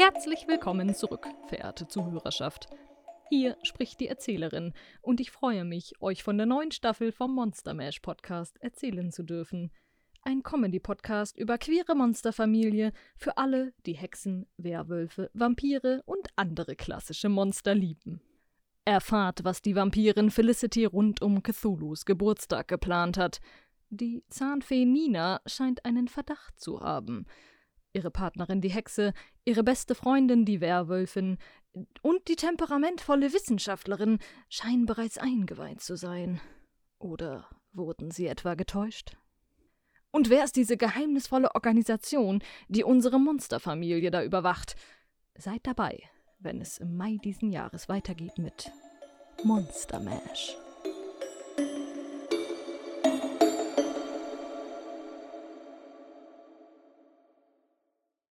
Herzlich willkommen zurück, verehrte Zuhörerschaft. Hier spricht die Erzählerin und ich freue mich, euch von der neuen Staffel vom Monster Mash Podcast erzählen zu dürfen. Ein Comedy-Podcast über queere Monsterfamilie für alle, die Hexen, Werwölfe, Vampire und andere klassische Monster lieben. Erfahrt, was die Vampirin Felicity rund um Cthulhus Geburtstag geplant hat. Die Zahnfee Nina scheint einen Verdacht zu haben – ihre Partnerin die Hexe, ihre beste Freundin die Werwölfin und die temperamentvolle Wissenschaftlerin scheinen bereits eingeweiht zu sein. Oder wurden sie etwa getäuscht? Und wer ist diese geheimnisvolle Organisation, die unsere Monsterfamilie da überwacht? Seid dabei, wenn es im Mai diesen Jahres weitergeht mit Monster Mash.